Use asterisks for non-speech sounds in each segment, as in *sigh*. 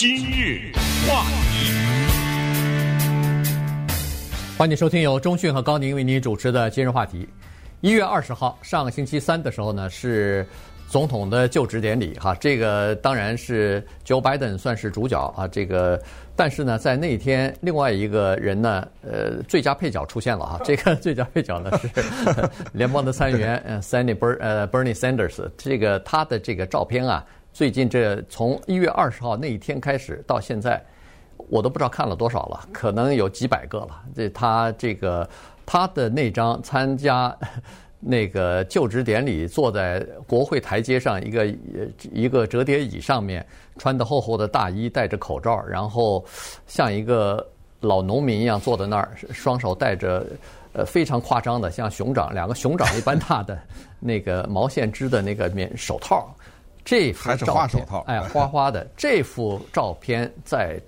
今日话题，欢迎收听由中讯和高宁为您主持的今日话题。一月二十号，上个星期三的时候呢，是总统的就职典礼哈。这个当然是 Joe Biden 算是主角啊。这个，但是呢，在那天，另外一个人呢，呃，最佳配角出现了哈。这个最佳配角呢是 *laughs* 联邦的参议员 Sandy Ber 呃 Bernie Sanders。这个他的这个照片啊。最近这从一月二十号那一天开始到现在，我都不知道看了多少了，可能有几百个了。这他这个他的那张参加 *laughs* 那个就职典礼，坐在国会台阶上一个一个折叠椅上面，穿的厚厚的大衣，戴着口罩，然后像一个老农民一样坐在那儿，双手戴着呃非常夸张的像熊掌两个熊掌一般大的那个毛线织的那个棉手套。这幅照片，哎，花花的这幅照片在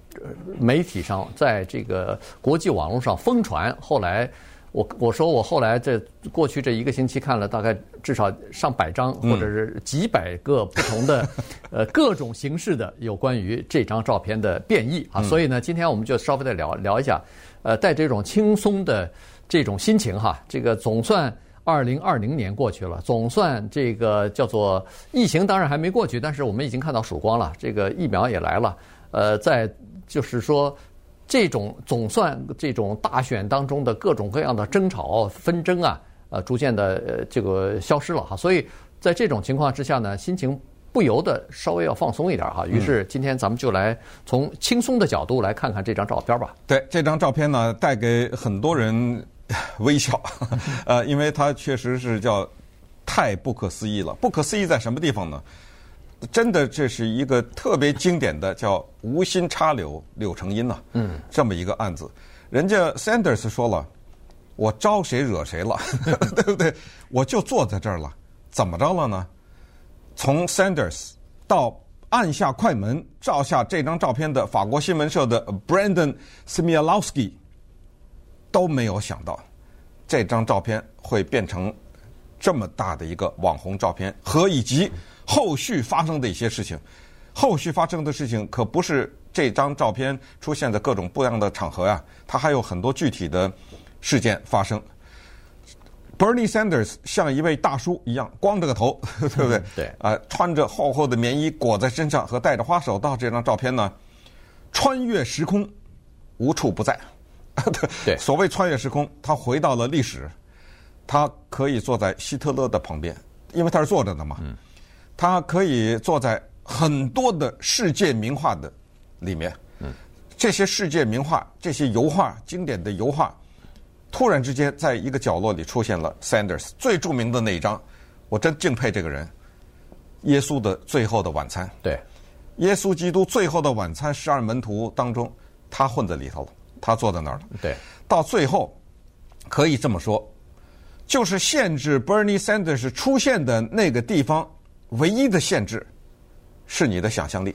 媒体上，在这个国际网络上疯传。后来，我我说我后来这过去这一个星期看了大概至少上百张，或者是几百个不同的呃各种形式的有关于这张照片的变异啊。所以呢，今天我们就稍微的聊聊一下，呃，带这种轻松的这种心情哈，这个总算。二零二零年过去了，总算这个叫做疫情，当然还没过去，但是我们已经看到曙光了。这个疫苗也来了，呃，在就是说，这种总算这种大选当中的各种各样的争吵纷争啊，呃，逐渐的这个消失了哈。所以在这种情况之下呢，心情不由得稍微要放松一点哈。于是今天咱们就来从轻松的角度来看看这张照片吧。对，这张照片呢，带给很多人。微笑，*laughs* 呃，因为它确实是叫太不可思议了。不可思议在什么地方呢？真的，这是一个特别经典的叫“无心插柳柳成荫”呐，嗯，这么一个案子。人家 Sanders 说了，我招谁惹谁了，*laughs* 对不对？我就坐在这儿了，怎么着了呢？从 Sanders 到按下快门照下这张照片的法国新闻社的 Brandon Smialowski。都没有想到，这张照片会变成这么大的一个网红照片，和以及后续发生的一些事情。后续发生的事情可不是这张照片出现在各种不一样的场合呀，它还有很多具体的事件发生。Bernie Sanders 像一位大叔一样，光着个头，*laughs* 对不对？对。啊，穿着厚厚的棉衣裹在身上，和戴着花手套，这张照片呢，穿越时空，无处不在。*laughs* 对，所谓穿越时空，他回到了历史，他可以坐在希特勒的旁边，因为他是坐着的嘛。嗯，他可以坐在很多的世界名画的里面。嗯，这些世界名画，这些油画，经典的油画，突然之间在一个角落里出现了 Sanders 最著名的那一张，我真敬佩这个人，《耶稣的最后的晚餐》。对，耶稣基督最后的晚餐，十二门徒当中，他混在里头了。他坐在那儿了。对，到最后可以这么说，就是限制 Bernie Sanders 出现的那个地方，唯一的限制是你的想象力，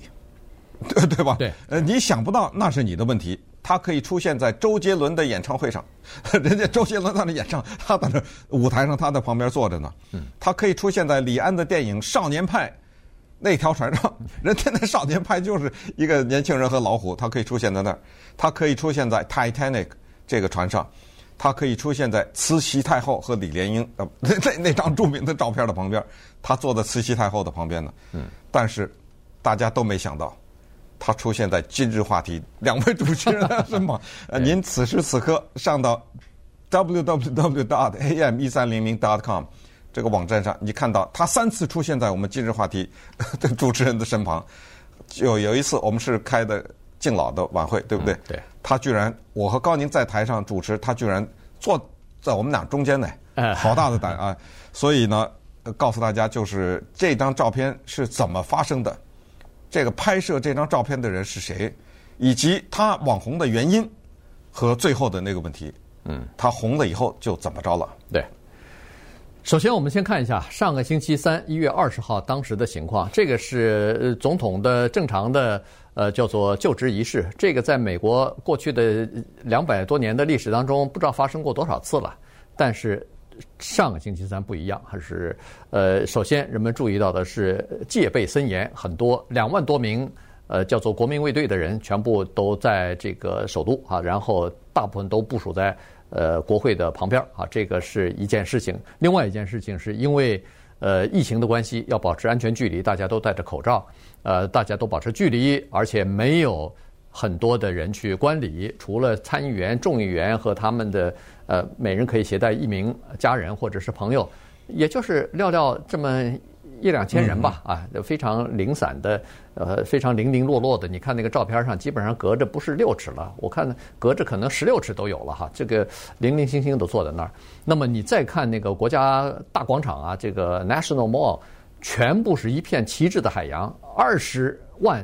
对 *laughs* 对吧？对，呃，你想不到那是你的问题。他可以出现在周杰伦的演唱会上，*laughs* 人家周杰伦在那演唱，他在那舞台上，他在旁边坐着呢。嗯，他可以出现在李安的电影《少年派》。那条船上，人家那少年派就是一个年轻人和老虎，他可以出现在那儿，他可以出现在 Titanic 这个船上，他可以出现在慈禧太后和李莲英呃 *laughs* 那那那张著名的照片的旁边，他坐在慈禧太后的旁边呢。嗯。但是大家都没想到，他出现在今日话题两位主持人的身旁。呃，您此时此刻上到 www.dot.am1300.com。这个网站上，你看到他三次出现在我们今日话题 *laughs* 的主持人的身旁，就有一次我们是开的敬老的晚会，对不对？嗯、对。他居然，我和高宁在台上主持，他居然坐在我们俩中间呢，好大的胆啊！所以呢，告诉大家，就是这张照片是怎么发生的，这个拍摄这张照片的人是谁，以及他网红的原因和最后的那个问题。嗯，他红了以后就怎么着了？对。首先，我们先看一下上个星期三一月二十号当时的情况。这个是总统的正常的呃叫做就职仪式。这个在美国过去的两百多年的历史当中，不知道发生过多少次了。但是上个星期三不一样，还是呃，首先人们注意到的是戒备森严，很多两万多名呃，叫做国民卫队的人全部都在这个首都啊，然后大部分都部署在呃国会的旁边啊，这个是一件事情。另外一件事情是因为呃疫情的关系，要保持安全距离，大家都戴着口罩，呃，大家都保持距离，而且没有很多的人去观礼，除了参议员、众议员和他们的呃每人可以携带一名家人或者是朋友，也就是寥寥这么。一两千人吧，啊，非常零散的，呃，非常零零落落的。你看那个照片上，基本上隔着不是六尺了，我看隔着可能十六尺都有了哈。这个零零星星都坐在那儿。那么你再看那个国家大广场啊，这个 National Mall，全部是一片旗帜的海洋，二十万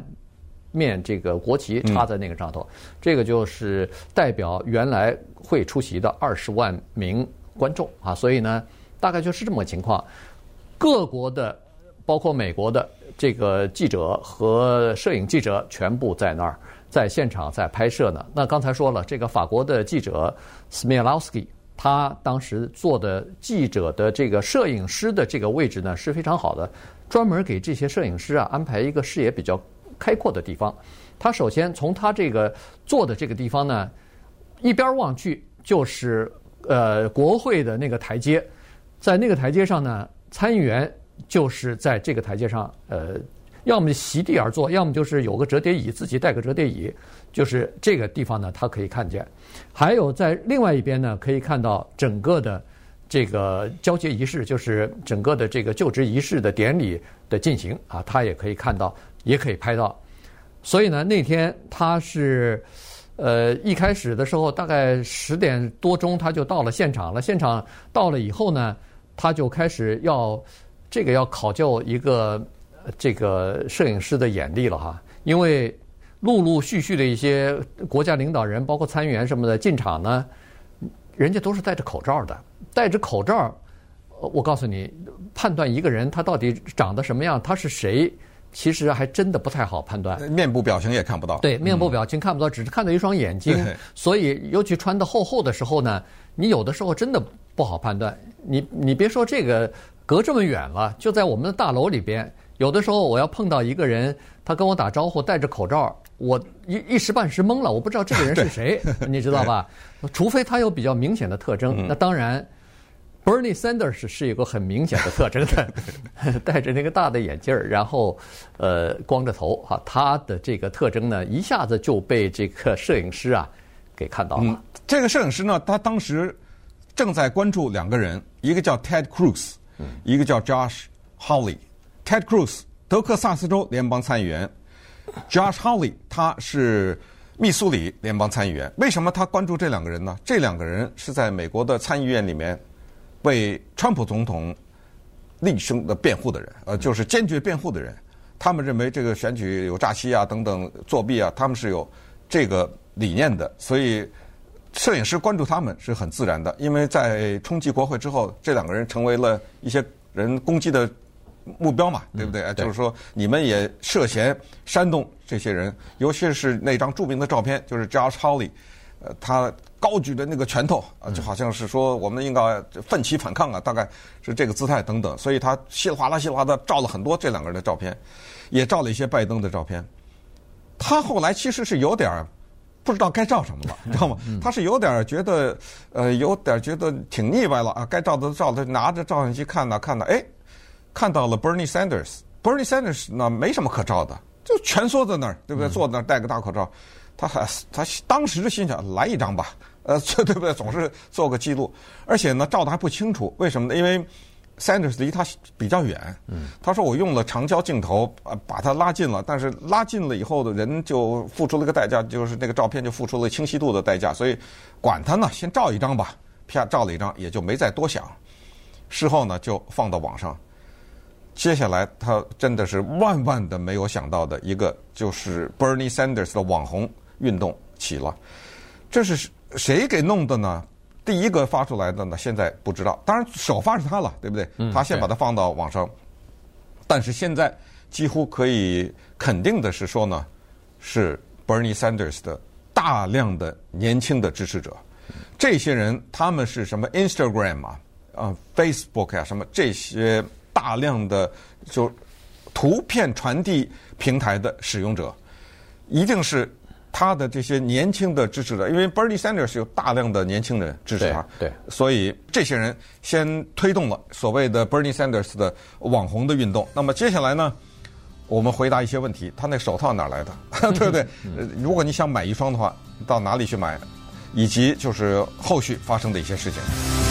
面这个国旗插在那个上头，这个就是代表原来会出席的二十万名观众啊。所以呢，大概就是这么个情况。各国的。包括美国的这个记者和摄影记者全部在那儿，在现场在拍摄呢。那刚才说了，这个法国的记者 Smialowski，他当时做的记者的这个摄影师的这个位置呢是非常好的，专门给这些摄影师啊安排一个视野比较开阔的地方。他首先从他这个坐的这个地方呢，一边望去就是呃国会的那个台阶，在那个台阶上呢，参议员。就是在这个台阶上，呃，要么席地而坐，要么就是有个折叠椅，自己带个折叠椅，就是这个地方呢，他可以看见。还有在另外一边呢，可以看到整个的这个交接仪式，就是整个的这个就职仪式的典礼的进行啊，他也可以看到，也可以拍到。所以呢，那天他是呃一开始的时候，大概十点多钟他就到了现场了。现场到了以后呢，他就开始要。这个要考究一个这个摄影师的眼力了哈，因为陆陆续续的一些国家领导人，包括参议员什么的进场呢，人家都是戴着口罩的，戴着口罩，我告诉你，判断一个人他到底长得什么样，他是谁，其实还真的不太好判断。面部表情也看不到。对，面部表情看不到，只是看到一双眼睛。所以，尤其穿的厚厚的时候呢，你有的时候真的不好判断。你你别说这个。隔这么远了，就在我们的大楼里边。有的时候我要碰到一个人，他跟我打招呼，戴着口罩，我一一时半时懵了，我不知道这个人是谁，*laughs* 你知道吧？除非他有比较明显的特征。那当然，Bernie Sanders 是有个很明显的特征的，*laughs* 戴着那个大的眼镜儿，然后呃光着头哈，他的这个特征呢，一下子就被这个摄影师啊给看到了。嗯，这个摄影师呢，他当时正在关注两个人，一个叫 Ted Cruz。一个叫 Josh Hawley，Ted Cruz，德克萨斯州联邦参议员；Josh Hawley，他是密苏里联邦参议员。为什么他关注这两个人呢？这两个人是在美国的参议院里面为川普总统厉声的辩护的人，呃，就是坚决辩护的人。他们认为这个选举有诈欺啊，等等作弊啊，他们是有这个理念的，所以。摄影师关注他们是很自然的，因为在冲击国会之后，这两个人成为了一些人攻击的目标嘛，对不对？嗯、对，就是说，你们也涉嫌煽动这些人，尤其是那张著名的照片，就是 Josh Hawley，呃，他高举着那个拳头啊，就好像是说我们应该奋起反抗啊，大概是这个姿态等等，所以他稀里哗啦、稀里哗啦的照了很多这两个人的照片，也照了一些拜登的照片。他后来其实是有点儿。不知道该照什么了，你 *laughs* 知道吗？他是有点觉得，呃，有点觉得挺腻歪了啊。该照的都照，的拿着照相机看呐看呐，哎，看到了 Bernie Sanders。Bernie Sanders 呢，没什么可照的，就蜷缩在那儿，对不对？坐在那儿戴个大口罩，他还他当时心想来一张吧，呃，*laughs* 对不对？总是做个记录，而且呢，照的还不清楚，为什么呢？因为。Sanders 离他比较远，他说我用了长焦镜头，呃，把它拉近了，但是拉近了以后的人就付出了一个代价，就是那个照片就付出了清晰度的代价，所以管他呢，先照一张吧，啪照了一张，也就没再多想。事后呢，就放到网上。接下来他真的是万万的没有想到的一个，就是 Bernie Sanders 的网红运动起了，这是谁给弄的呢？第一个发出来的呢，现在不知道。当然，首发是他了，对不对？他先把它放到网上。但是现在几乎可以肯定的是说呢，是 Bernie Sanders 的大量的年轻的支持者。这些人他们是什么 Instagram 啊、啊 Facebook 啊什么这些大量的就图片传递平台的使用者。一定是他的这些年轻的支持者，因为 Bernie Sanders 有大量的年轻人支持他，对，对，所以这些人先推动了所谓的 Bernie Sanders 的网红的运动。那么接下来呢，我们回答一些问题：他那手套哪来的？*laughs* 对不对？如果你想买一双的话，到哪里去买？以及就是后续发生的一些事情。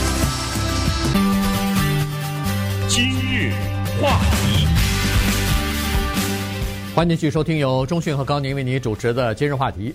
欢迎继续收听由中讯和高宁为您主持的今日话题。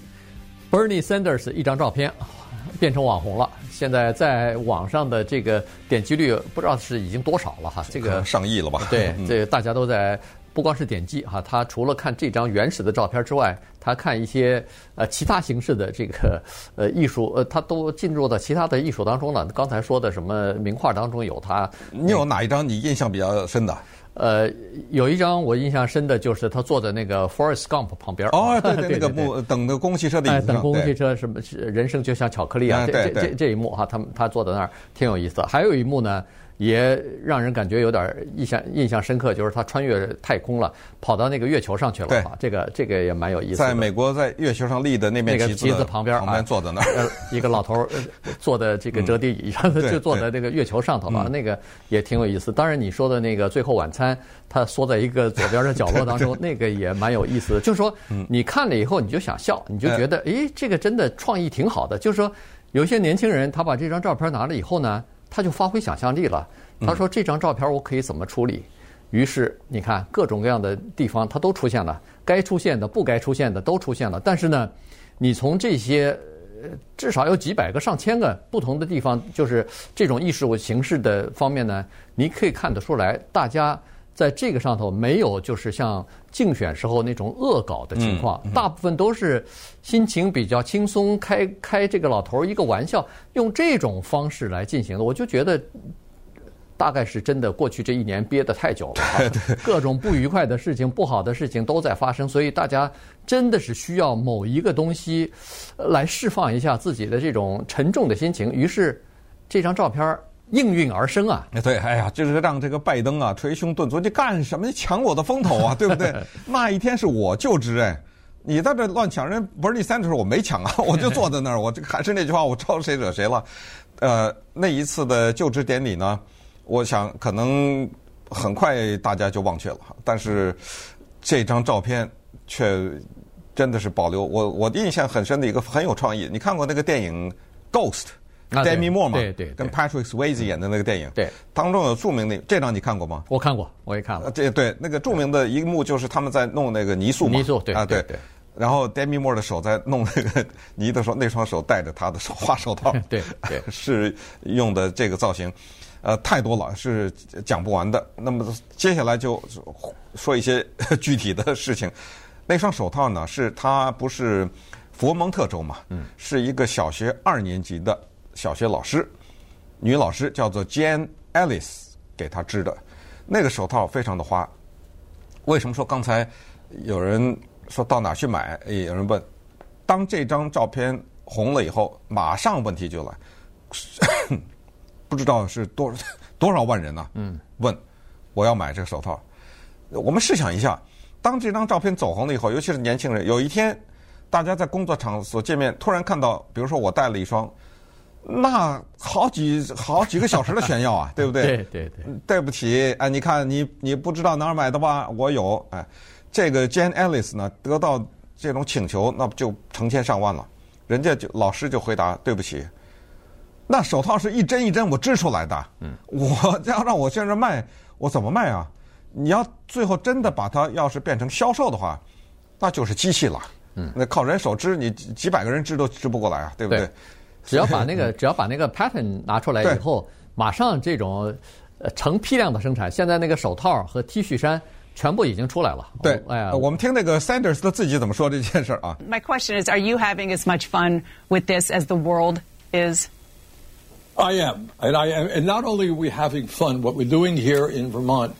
Bernie Sanders 一张照片 *laughs* 变成网红了，现在在网上的这个点击率不知道是已经多少了哈，这个上亿了吧？对，*laughs* 这大家都在。不光是点击哈，他除了看这张原始的照片之外，他看一些呃其他形式的这个呃艺术，呃他都进入到其他的艺术当中了。刚才说的什么名画当中有他，你有哪一张你印象比较深的？呃，有一张我印象深的就是他坐在那个 Forrest Gump 旁边。哦，对对，*laughs* 那个幕等的公共汽车的椅子上。等公共汽车什么？人生就像巧克力啊！这这这一幕哈，他们他坐在那儿挺有意思的。还有一幕呢。也让人感觉有点印象印象深刻，就是他穿越太空了，跑到那个月球上去了。对，这个这个也蛮有意思。在美国，在月球上立的那面旗子旁边，旁边坐在那儿，*laughs* 一个老头坐在这个折叠椅上，就坐在那个月球上头了，那个也挺有意思。当然，你说的那个最后晚餐，他缩在一个左边的角落当中，*laughs* 那个也蛮有意思的。就是说，你看了以后，你就想笑，你就觉得，诶，这个真的创意挺好的。就是说，有些年轻人他把这张照片拿了以后呢，他就发挥想象力了。他说：“这张照片我可以怎么处理？”于是你看各种各样的地方，它都出现了，该出现的、不该出现的都出现了。但是呢，你从这些至少有几百个、上千个不同的地方，就是这种艺术形式的方面呢，你可以看得出来，大家在这个上头没有就是像竞选时候那种恶搞的情况，大部分都是心情比较轻松，开开这个老头一个玩笑，用这种方式来进行的。我就觉得。大概是真的，过去这一年憋得太久了 *laughs* *laughs* 各种不愉快的事情、不好的事情都在发生，所以大家真的是需要某一个东西来释放一下自己的这种沉重的心情。于是，这张照片应运而生啊！对，哎呀，就是让这个拜登啊捶胸顿足，你干什么？你抢我的风头啊，对不对？*laughs* 那一天是我就职哎，你在这乱抢人，不是第三的时候我没抢啊，*laughs* 我就坐在那儿，我这还是那句话，我招谁惹谁了？呃，那一次的就职典礼呢？我想可能很快大家就忘却了，但是这张照片却真的是保留。我我印象很深的一个很有创意，你看过那个电影《Ghost》，Demi Moore 嘛？对对，跟 Patrick Swayze 演的那个电影。对，当中有著名的这张你看过吗？我看过，我也看了。这对那个著名的一幕就是他们在弄那个泥塑嘛。泥塑对啊对对。然后 Demi Moore 的手在弄那个 *laughs* 泥的时候，那双手戴着他的手花手套。对 *laughs* 对，*laughs* 是用的这个造型。呃，太多了，是讲不完的。那么接下来就说一些具体的事情。那双手套呢，是他不是佛蒙特州嘛？嗯，是一个小学二年级的小学老师，女老师叫做 Jan Ellis 给她织的。那个手套非常的花。为什么说刚才有人说到哪去买？也有人问。当这张照片红了以后，马上问题就来。不知道是多多少万人呢？嗯，问我要买这个手套。我们试想一下，当这张照片走红了以后，尤其是年轻人，有一天大家在工作场所见面，突然看到，比如说我带了一双，那好几好几个小时的炫耀啊，*laughs* 对不对？对对对。对不起，哎，你看你你不知道哪儿买的吧？我有，哎，这个 Jan Ellis 呢，得到这种请求，那不就成千上万了？人家就老师就回答，对不起。那手套是一针一针我织出来的，嗯，我要让我现在卖，我怎么卖啊？你要最后真的把它要是变成销售的话，那就是机器了，嗯，那靠人手织，你几百个人织都织不过来啊，对不对？对，只要把那个只要把那个 pattern *laughs* 拿出来以后，马上这种呃成批量的生产。现在那个手套和 T 恤衫全部已经出来了。对，哎呀，我们听那个 Sanders 的自己怎么说这件事啊？My *laughs* question is, are you having as much fun with this as the world is? I am, and I am, and not only are we having fun, what we're doing here in Vermont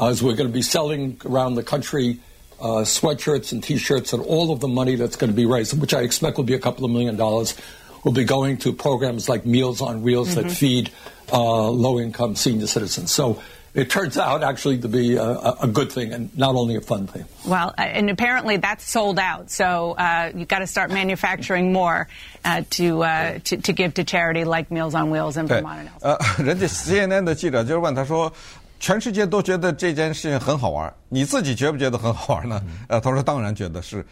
uh, is we're going to be selling around the country uh, sweatshirts and T-shirts, and all of the money that's going to be raised, which I expect will be a couple of million dollars, will be going to programs like Meals on Wheels mm-hmm. that feed uh, low-income senior citizens. So it turns out actually to be a, a good thing and not only a fun thing. Well, and apparently that's sold out. So uh, you've got to start manufacturing more uh, to, uh, to, to give to charity like Meals on Wheels in 对 Vermont and elsewhere. *laughs* 呃，人家 CNN 的记者就是问他说，全世界都觉得这件事情很好玩，你自己觉不觉得很好玩呢？呃，他说当然觉得是，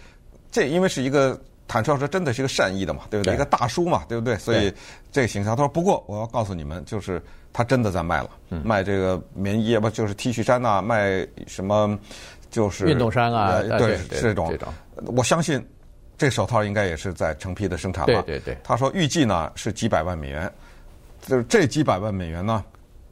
这因为是一个 坦率说，真的是一个善意的嘛，对不对？对一个大叔嘛，对不对？所以这个形象，他说不过我要告诉你们，就是他真的在卖了，卖这个棉衣不就是 T 恤衫呐、卖什么就是运动衫啊对，对对这种我相信这手套应该也是在成批的生产了。对对对他说预计呢是几百万美元，就是这几百万美元呢，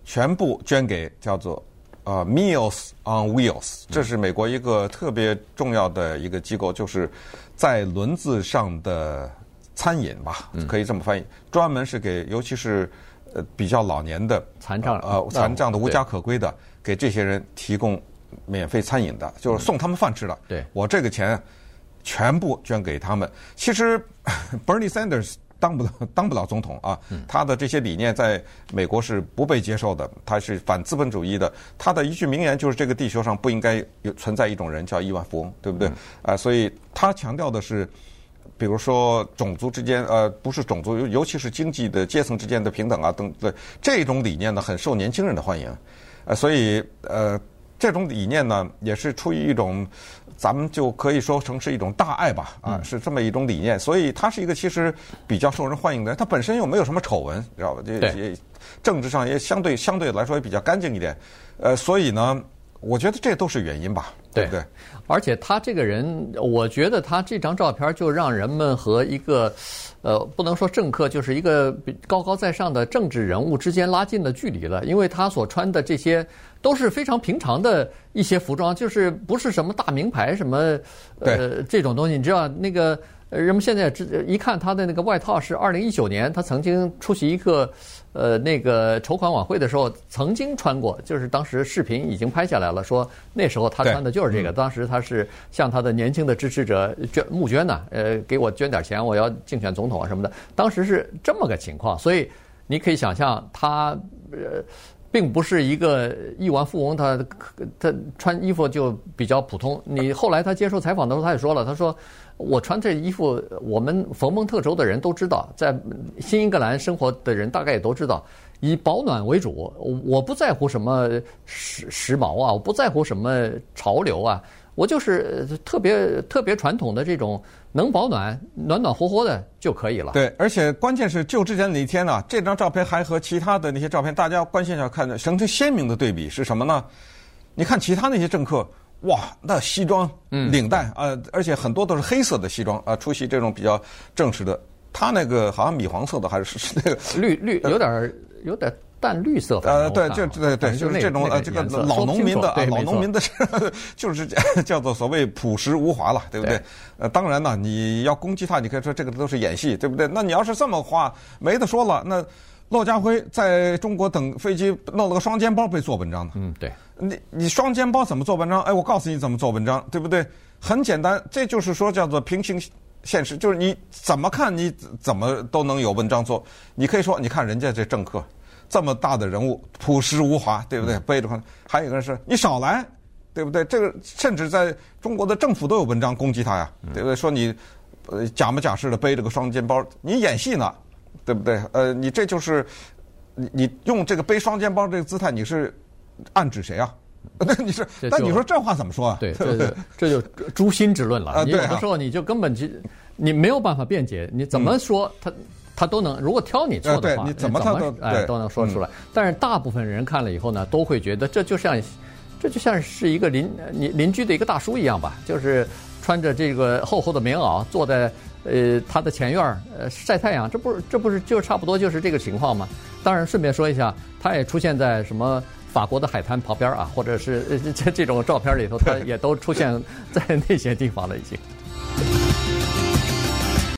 全部捐给叫做呃 Meals on Wheels，这是美国一个特别重要的一个机构，就是在轮子上的餐饮吧，可以这么翻译，专门是给尤其是呃比较老年的残障呃残障的无家可归的，给这些人提供免费餐饮的，就是送他们饭吃的。对我这个钱全部捐给他们。其实 *laughs* Bernie Sanders 当不了当不了总统啊，他的这些理念在美国是不被接受的，他是反资本主义的。他的一句名言就是：这个地球上不应该有存在一种人叫亿万富翁，对不对？啊，所以他强调的是。比如说种族之间，呃，不是种族，尤尤其是经济的阶层之间的平等啊，等对这种理念呢，很受年轻人的欢迎，呃，所以呃，这种理念呢，也是出于一种，咱们就可以说成是一种大爱吧，啊，是这么一种理念，所以他是一个其实比较受人欢迎的人，他本身又没有什么丑闻，知道吧？这对也政治上也相对相对来说也比较干净一点，呃，所以呢，我觉得这都是原因吧，对不对？而且他这个人，我觉得他这张照片就让人们和一个，呃，不能说政客，就是一个高高在上的政治人物之间拉近了距离了。因为他所穿的这些都是非常平常的一些服装，就是不是什么大名牌什么，呃，这种东西。你知道那个人们现在只一看他的那个外套是二零一九年他曾经出席一个。呃，那个筹款晚会的时候曾经穿过，就是当时视频已经拍下来了，说那时候他穿的就是这个。当时他是向他的年轻的支持者捐募捐呢，呃，给我捐点钱，我要竞选总统啊什么的。当时是这么个情况，所以你可以想象他呃，并不是一个亿万富翁，他他穿衣服就比较普通。你后来他接受采访的时候，他也说了，他说。我穿这衣服，我们佛蒙特州的人都知道，在新英格兰生活的人大概也都知道，以保暖为主。我不在乎什么时时髦啊，我不在乎什么潮流啊，我就是特别特别传统的这种能保暖、暖暖和和的就可以了。对，而且关键是就职典礼那一天啊，这张照片还和其他的那些照片，大家关键要看的，形成鲜明的对比是什么呢？你看其他那些政客。哇，那西装、领带啊、呃，而且很多都是黑色的西装啊、呃，出席这种比较正式的。他那个好像米黄色的，还是是那个绿绿，有点有点淡绿色。呃，对，就对对，就是这种呃，这个老农民的啊，老农民的，*laughs* 就是 *laughs* 叫做所谓朴实无华了，对不对？呃，当然呢，你要攻击他，你可以说这个都是演戏，对不对？那你要是这么话，没得说了，那。骆家辉在中国等飞机弄了个双肩包被做文章的。嗯，对。你你双肩包怎么做文章？哎，我告诉你怎么做文章，对不对？很简单，这就是说叫做平行现实，就是你怎么看你怎么都能有文章做。你可以说，你看人家这政客这么大的人物，朴实无华，对不对？背着，还有一个人是你少来，对不对？这个甚至在中国的政府都有文章攻击他呀，对不对？说你呃假模假式的背着个双肩包，你演戏呢。对不对？呃，你这就是你你用这个背双肩包这个姿态，你是暗指谁啊？那 *laughs* 你是那你说这话怎么说啊？对，*laughs* 这就这就诛心之论了。啊，你有的时候你就根本就你没有办法辩解，你怎么说他他都能，如果挑你错的话，你怎么他都哎都能说出来。但是大部分人看了以后呢，都会觉得这就像这就像是一个邻你邻居的一个大叔一样吧，就是穿着这个厚厚的棉袄坐在。呃，他的前院儿呃晒太阳，这不是这不是就差不多就是这个情况吗？当然，顺便说一下，他也出现在什么法国的海滩旁边啊，或者是这这种照片里头，他也都出现在那些地方了已经。